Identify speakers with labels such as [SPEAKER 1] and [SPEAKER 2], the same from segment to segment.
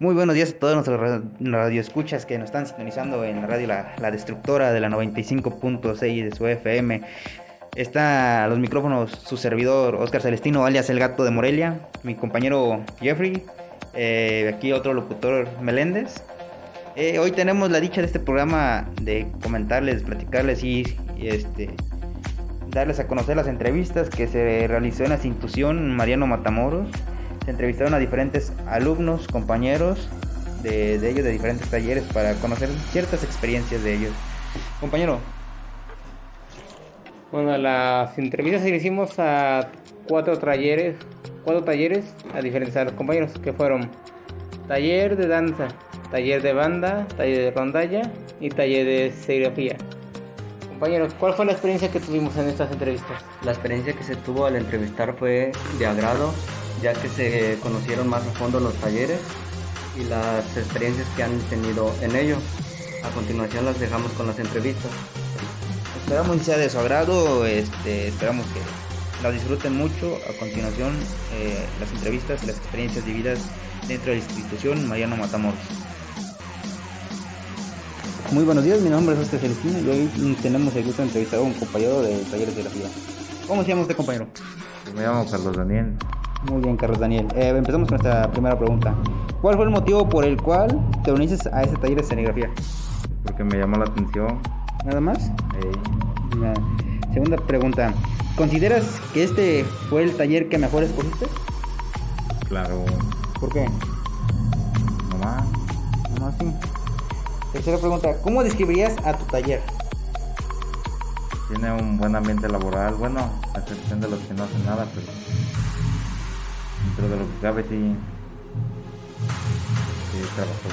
[SPEAKER 1] Muy buenos días a todos nuestros ra- radioescuchas que nos están sintonizando en la radio La, La Destructora de la 95.6 de su FM. Está a los micrófonos su servidor Oscar Celestino, alias El Gato de Morelia, mi compañero Jeffrey, eh, aquí otro locutor Meléndez. Eh, hoy tenemos la dicha de este programa de comentarles, platicarles y, y, este darles a conocer las entrevistas que se realizó en la institución Mariano Matamoros. Se entrevistaron a diferentes alumnos, compañeros de, de ellos, de diferentes talleres, para conocer ciertas experiencias de ellos. Compañero,
[SPEAKER 2] Bueno, las entrevistas que hicimos a cuatro talleres, cuatro talleres a diferentes a los compañeros que fueron taller de danza, taller de banda, taller de rondalla y taller de serigrafía. Compañeros, ¿cuál fue la experiencia que tuvimos en estas entrevistas?
[SPEAKER 3] La experiencia que se tuvo al entrevistar fue de agrado, ya que se conocieron más a fondo los talleres y las experiencias que han tenido en ellos. A continuación las dejamos con las entrevistas.
[SPEAKER 1] esperamos que sea de su agrado, este, esperamos que la disfruten mucho. A continuación, eh, las entrevistas y las experiencias vividas dentro de la institución Mariano Matamoros. Muy buenos días, mi nombre es Oscar Celestino y hoy tenemos el gusto de entrevistar a un compañero de talleres de la vida. ¿Cómo se llama usted, compañero?
[SPEAKER 4] Me llamo Carlos Daniel.
[SPEAKER 1] Muy bien, Carlos Daniel. Eh, empezamos con nuestra primera pregunta. ¿Cuál fue el motivo por el cual te uniste a este taller de serigrafía?
[SPEAKER 4] Porque me llamó la atención.
[SPEAKER 1] ¿Nada más? La segunda pregunta. ¿Consideras que este fue el taller que mejor escogiste?
[SPEAKER 4] claro,
[SPEAKER 1] ¿Por qué?
[SPEAKER 4] nomás.
[SPEAKER 1] No, sí. Tercera pregunta. ¿Cómo describirías a tu taller?
[SPEAKER 4] Tiene un buen ambiente laboral. Bueno, a excepción de los que no hacen nada, pero dentro de lo que cabe sí. Sí, trabajó.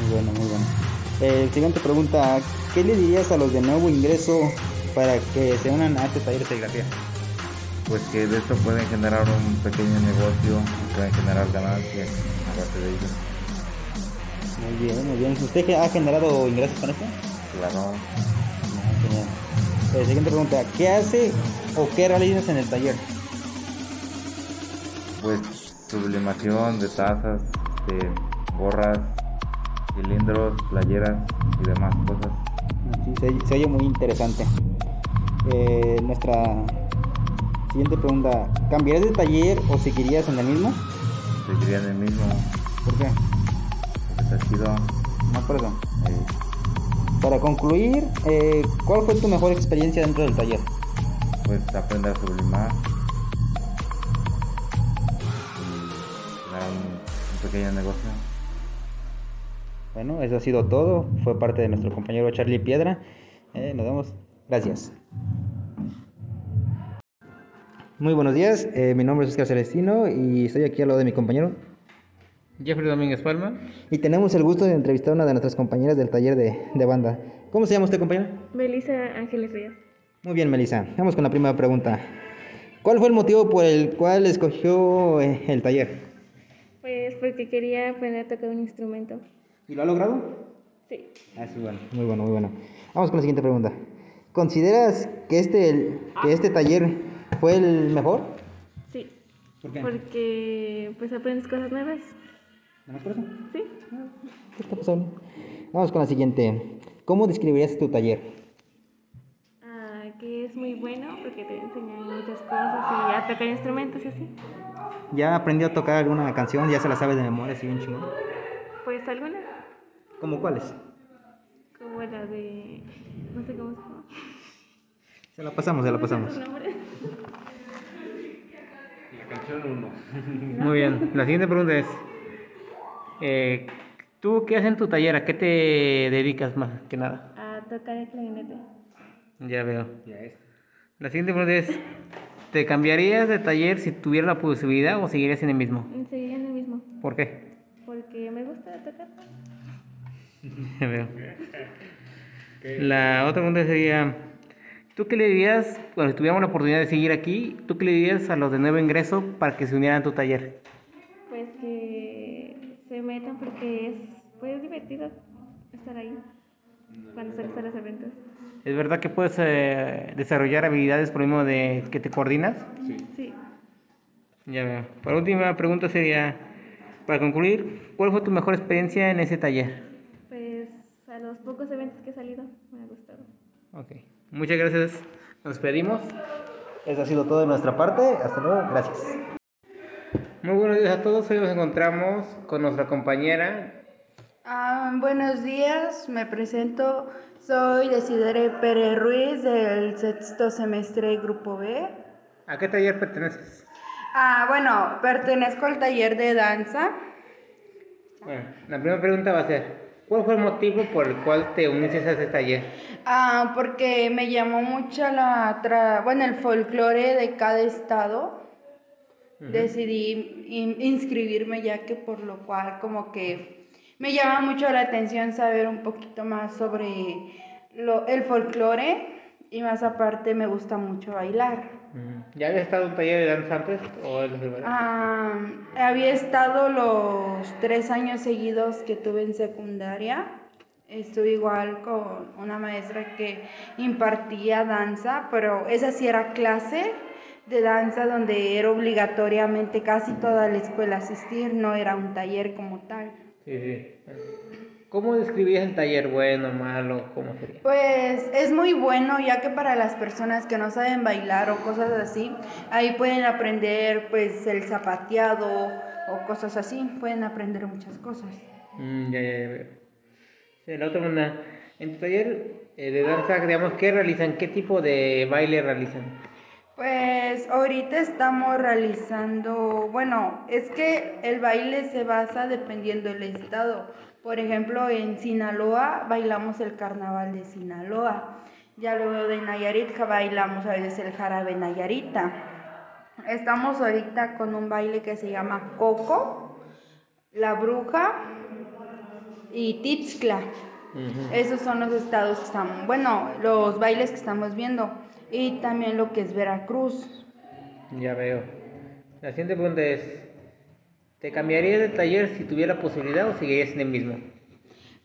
[SPEAKER 1] Muy bueno, muy bueno. Eh, siguiente pregunta. ¿Qué le dirías a los de nuevo ingreso para que se unan a este taller de serigrafía?
[SPEAKER 4] Pues que de esto pueden generar un pequeño negocio, pueden generar ganancias a base de ello.
[SPEAKER 1] Muy bien, muy bien. ¿Usted ha generado ingresos con esto?
[SPEAKER 4] Claro,
[SPEAKER 1] No, genial. Eh, siguiente pregunta. ¿Qué hace o qué realizas en el taller?
[SPEAKER 4] Pues sublimación de tazas, de gorras, cilindros, playeras y demás cosas.
[SPEAKER 1] Sí, se, se oye muy interesante. Eh, nuestra siguiente pregunta. ¿Cambiarías de taller o seguirías en el mismo?
[SPEAKER 4] Seguiría en el mismo,
[SPEAKER 1] ¿Por qué?
[SPEAKER 4] porque está chido.
[SPEAKER 1] No eso.
[SPEAKER 4] eh,
[SPEAKER 1] Para concluir, eh, ¿cuál fue tu mejor experiencia dentro del taller?
[SPEAKER 4] pues aprender a sublimar un pequeño negocio.
[SPEAKER 1] Bueno, eso ha sido todo. Fue parte de nuestro compañero Charlie Piedra. Eh, nos vemos. Gracias. Muy buenos días. eh, mi nombre es Oscar Celestino y estoy aquí al lado de mi compañero.
[SPEAKER 2] Jeffrey Domínguez Palma.
[SPEAKER 1] Y tenemos el gusto de entrevistar a una de nuestras compañeras del taller de, de banda. ¿Cómo se llama usted, compañero?
[SPEAKER 5] Melissa Ángeles Ríos.
[SPEAKER 1] Muy bien, Melissa. Vamos con la primera pregunta. ¿Cuál fue el motivo por el cual escogió eh, el taller?
[SPEAKER 5] Porque quería aprender a tocar un instrumento.
[SPEAKER 1] ¿Y lo ha logrado?
[SPEAKER 5] Sí.
[SPEAKER 1] Ah, sí, bueno. Muy bueno, muy bueno. Vamos con la siguiente pregunta. ¿Consideras que este, que este taller fue el mejor?
[SPEAKER 5] Sí.
[SPEAKER 1] ¿Por qué?
[SPEAKER 5] Porque pues aprendes cosas nuevas.
[SPEAKER 1] ¿Nada más por eso?
[SPEAKER 5] Sí.
[SPEAKER 1] ¿Qué está pasando? Vamos con la siguiente. ¿Cómo describirías tu taller?
[SPEAKER 5] Es muy bueno porque te enseñan muchas cosas y a tocar instrumentos y así.
[SPEAKER 1] ¿Ya aprendió a tocar alguna canción? ¿Ya se la sabes de memoria, así bien chingón?
[SPEAKER 5] Pues algunas,
[SPEAKER 1] ¿Cómo cuáles?
[SPEAKER 5] como la de... no sé cómo se llama.
[SPEAKER 1] Se la pasamos, se la pasamos.
[SPEAKER 5] ¿Su nombre?
[SPEAKER 2] Muy bien. La siguiente pregunta es, eh, ¿tú qué haces en tu taller? ¿A qué te dedicas más que nada?
[SPEAKER 5] A tocar el clarinete.
[SPEAKER 2] Ya veo. La siguiente pregunta es, ¿te cambiarías de taller si tuvieras la posibilidad o seguirías en el mismo?
[SPEAKER 5] Seguiría en el mismo.
[SPEAKER 2] ¿Por qué?
[SPEAKER 5] Porque me gusta tocar.
[SPEAKER 2] Ya veo. La otra pregunta sería, ¿tú qué le dirías, bueno, si tuviéramos la oportunidad de seguir aquí, ¿tú qué le dirías a los de nuevo ingreso para que se unieran a tu taller?
[SPEAKER 5] Pues que se metan porque es pues divertido estar ahí cuando sales a los eventos.
[SPEAKER 2] ¿Es verdad que puedes eh, desarrollar habilidades por mismo de que te coordinas?
[SPEAKER 5] Sí.
[SPEAKER 2] Ya veo. Por última pregunta sería, Para concluir, ¿cuál fue tu mejor experiencia en ese taller?
[SPEAKER 5] Pues a los pocos eventos que he salido me ha gustado.
[SPEAKER 2] Ok, muchas gracias. Nos despedimos.
[SPEAKER 1] Eso ha sido todo de nuestra parte. Hasta luego. Gracias.
[SPEAKER 2] Muy buenos días a todos. Hoy nos encontramos con nuestra compañera.
[SPEAKER 6] Ah, buenos días, me presento. Soy Desidere Pérez Ruiz del sexto semestre Grupo B.
[SPEAKER 2] ¿A qué taller perteneces?
[SPEAKER 6] Ah, bueno, pertenezco al taller de danza.
[SPEAKER 2] Bueno, la primera pregunta va a ser, ¿cuál fue el motivo por el cual te uniste a ese taller?
[SPEAKER 6] Ah, porque me llamó mucho la tra- bueno, el folclore de cada estado. Decidí in- inscribirme ya que por lo cual como que me llama mucho la atención saber un poquito más sobre lo, el folclore y más aparte me gusta mucho bailar.
[SPEAKER 2] Mm, ¿Ya habías estado en un taller de danza antes o es la primera?
[SPEAKER 6] Ah, había estado los tres años seguidos que tuve en secundaria. Estuve igual con una maestra que impartía danza, pero esa sí era clase de danza donde era obligatoriamente casi toda la escuela asistir, no era un taller como tal.
[SPEAKER 2] Sí, sí. ¿Cómo describías el taller? ¿Bueno, malo? ¿Cómo sería?
[SPEAKER 6] Pues es muy bueno ya que para las personas que no saben bailar o cosas así, ahí pueden aprender pues el zapateado o cosas así, pueden aprender muchas cosas.
[SPEAKER 2] Mm, ya, ya, ya. Sí, la otra una, en tu taller eh, de danza, digamos, ¿qué realizan? ¿Qué tipo de baile realizan?
[SPEAKER 6] Pues ahorita estamos realizando, bueno, es que el baile se basa dependiendo del estado. Por ejemplo, en Sinaloa bailamos el carnaval de Sinaloa. Ya luego de Nayarit bailamos a veces el jarabe Nayarita. Estamos ahorita con un baile que se llama Coco, La Bruja y Tixcla. Esos son los estados que estamos, bueno, los bailes que estamos viendo. Y también lo que es Veracruz.
[SPEAKER 2] Ya veo. La siguiente pregunta es, ¿te cambiarías de taller si tuviera posibilidad o seguirías en el mismo?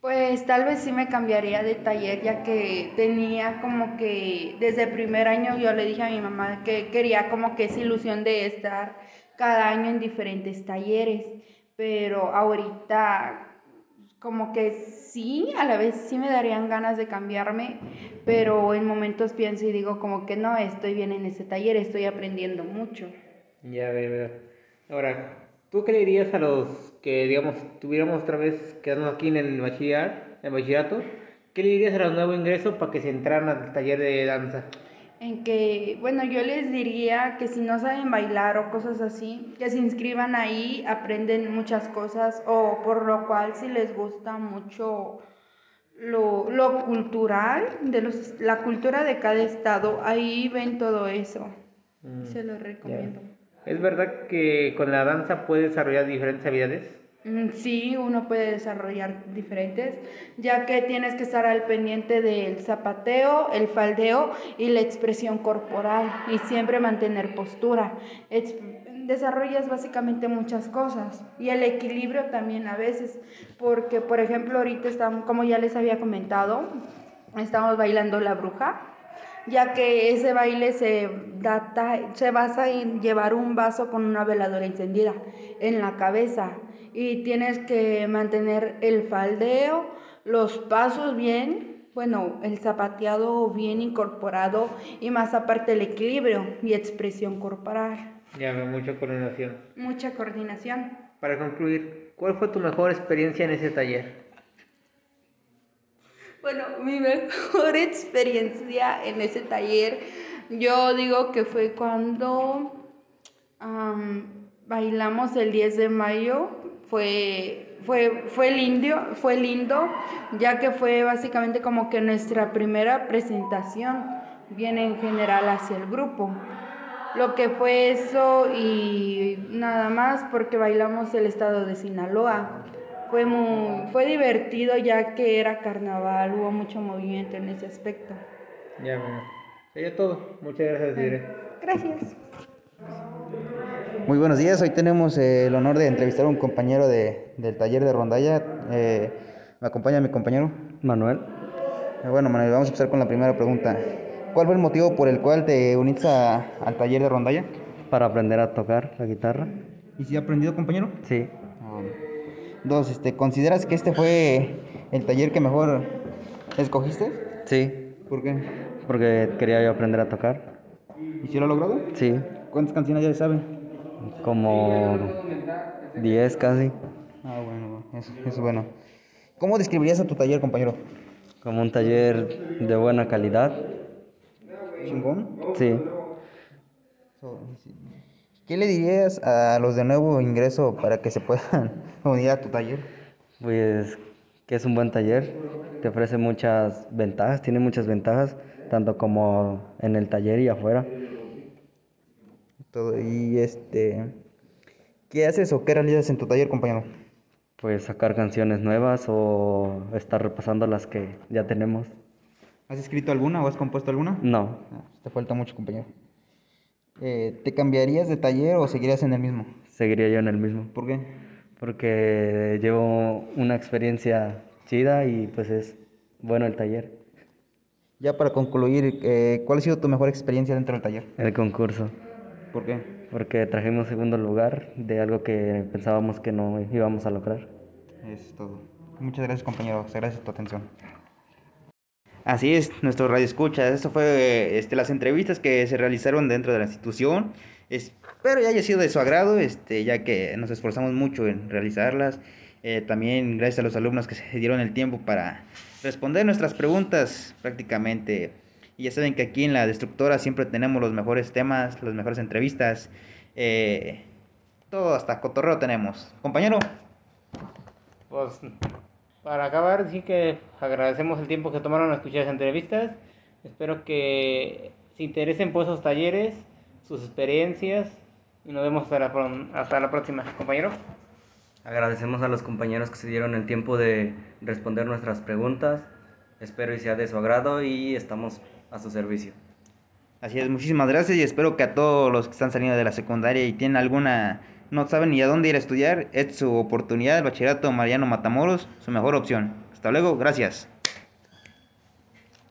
[SPEAKER 6] Pues tal vez sí me cambiaría de taller, ya que tenía como que desde el primer año yo le dije a mi mamá que quería como que esa ilusión de estar cada año en diferentes talleres, pero ahorita como que sí, a la vez sí me darían ganas de cambiarme, pero en momentos pienso y digo como que no, estoy bien en ese taller, estoy aprendiendo mucho.
[SPEAKER 2] Ya veo. Ahora, ¿tú qué le dirías a los que, digamos, tuviéramos otra vez quedando aquí en el bachiller, en el bachillerato? ¿Qué le dirías a los nuevos ingresos para que se entraran al taller de danza?
[SPEAKER 6] En que, bueno, yo les diría que si no saben bailar o cosas así, que se inscriban ahí, aprenden muchas cosas, o por lo cual si les gusta mucho lo, lo cultural, de los, la cultura de cada estado, ahí ven todo eso. Se lo recomiendo.
[SPEAKER 2] ¿Es verdad que con la danza puedes desarrollar diferentes habilidades?
[SPEAKER 6] Mm, Sí, uno puede desarrollar diferentes, ya que tienes que estar al pendiente del zapateo, el faldeo y la expresión corporal y siempre mantener postura. Desarrollas básicamente muchas cosas y el equilibrio también a veces, porque por ejemplo ahorita estamos, como ya les había comentado, estamos bailando la bruja ya que ese baile se, data, se basa en llevar un vaso con una veladora encendida en la cabeza y tienes que mantener el faldeo, los pasos bien, bueno, el zapateado bien incorporado y más aparte el equilibrio y expresión corporal.
[SPEAKER 2] Ya veo mucha coordinación.
[SPEAKER 6] Mucha coordinación.
[SPEAKER 2] Para concluir, ¿cuál fue tu mejor experiencia en ese taller?
[SPEAKER 6] Bueno, mi mejor experiencia en ese taller, yo digo que fue cuando am, bailamos el 10 de mayo. Fue, fue, fue, lindo, fue lindo, ya que fue básicamente como que nuestra primera presentación, bien en general hacia el grupo. Lo que fue eso y nada más porque bailamos el estado de Sinaloa. Fue, muy, fue divertido ya que era carnaval, hubo mucho movimiento en ese aspecto.
[SPEAKER 2] Ya veo. Sería todo. Muchas gracias, Dire.
[SPEAKER 6] Gracias.
[SPEAKER 1] Muy buenos días, hoy tenemos eh, el honor de entrevistar a un compañero de, del taller de rondalla. Eh, me acompaña mi compañero.
[SPEAKER 3] Manuel,
[SPEAKER 1] Eh, bueno, Manuel, vamos a empezar con la primera pregunta. ¿Cuál fue el motivo por el cual te uniste a- al taller de rondalla?
[SPEAKER 3] para aprender a tocar la guitarra.
[SPEAKER 1] ¿Y si ha aprendido, compañero?
[SPEAKER 3] Sí,
[SPEAKER 1] Dos, este, ¿consideras que este fue el taller que mejor escogiste?
[SPEAKER 3] Sí,
[SPEAKER 1] ¿Por qué?
[SPEAKER 3] porque quería yo aprender a tocar.
[SPEAKER 1] ¿Y si lo ha logrado?
[SPEAKER 3] Sí,
[SPEAKER 1] ¿Cuántas canciones ya sabe?
[SPEAKER 3] Como 10 casi,
[SPEAKER 1] Ah, bueno, eso, es bueno. ¿Cómo describirías a tu taller, compañero?
[SPEAKER 3] como un taller de buena calidad.
[SPEAKER 1] ¿Chingón?
[SPEAKER 3] Sí,
[SPEAKER 1] ¿Qué le dirías a los de nuevo ingreso para que se puedan unir a tu taller?
[SPEAKER 3] pues que es un buen taller, te ofrece muchas ventajas, tiene muchas ventajas, tanto como en el taller y afuera.
[SPEAKER 1] Todo, y este, ¿qué haces o qué realizas en tu taller, compañero?
[SPEAKER 3] Pues sacar canciones nuevas o estar repasando las que ya tenemos.
[SPEAKER 1] ¿Has escrito alguna o has compuesto alguna?
[SPEAKER 3] No,
[SPEAKER 1] Ah, te falta mucho, compañero. Eh, ¿Te cambiarías de taller o seguirías en el mismo?
[SPEAKER 3] seguiría yo en el mismo.
[SPEAKER 1] ¿Por qué?
[SPEAKER 3] porque llevo una experiencia chida y pues es bueno el taller,
[SPEAKER 1] Ya para concluir, eh, ¿cuál ha sido tu mejor experiencia dentro del taller?
[SPEAKER 3] el concurso,
[SPEAKER 1] ¿Por qué?
[SPEAKER 3] porque trajimos segundo lugar de algo que pensábamos que no íbamos a lograr.
[SPEAKER 1] Es todo. Muchas gracias, compañero. Gracias por tu atención. Así es, nuestro radio escucha. Eso fue este, las entrevistas que se realizaron dentro de la institución. Espero ya haya sido de su agrado, este, ya que nos esforzamos mucho en realizarlas. Eh, también gracias a los alumnos que se dieron el tiempo para responder nuestras preguntas prácticamente. Y ya saben que aquí en la destructora siempre tenemos los mejores temas, las mejores entrevistas. eh, todo hasta cotorreo tenemos. Compañero.
[SPEAKER 2] Pues para acabar, sí que agradecemos el tiempo que tomaron a escuchar las entrevistas. Espero que se interesen por esos talleres, sus experiencias y nos vemos hasta la, hasta la próxima, compañero.
[SPEAKER 3] Agradecemos a los compañeros que se dieron el tiempo de responder nuestras preguntas. Espero y sea de su agrado y estamos a su servicio.
[SPEAKER 1] Así es, muchísimas gracias y espero que a todos los que están saliendo de la secundaria y tienen alguna, no saben ni a dónde ir a estudiar, es su oportunidad, el bachillerato Mariano Matamoros, su mejor opción. Hasta luego, gracias.